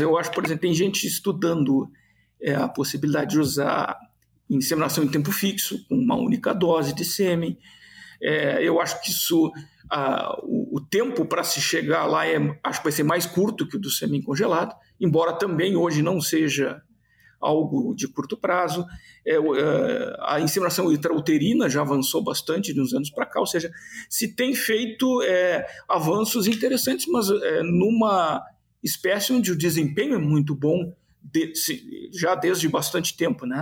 Eu acho, por exemplo, tem gente estudando é, a possibilidade de usar inseminação em tempo fixo, com uma única dose de sêmen. É, eu acho que isso, a, o, o, tempo para se chegar lá é, acho que vai ser mais curto que o do sêmen congelado, embora também hoje não seja algo de curto prazo. É, é, a inseminação intrauterina já avançou bastante de uns anos para cá, ou seja, se tem feito é, avanços interessantes, mas é, numa espécie onde o desempenho é muito bom de, se, já desde bastante tempo, né?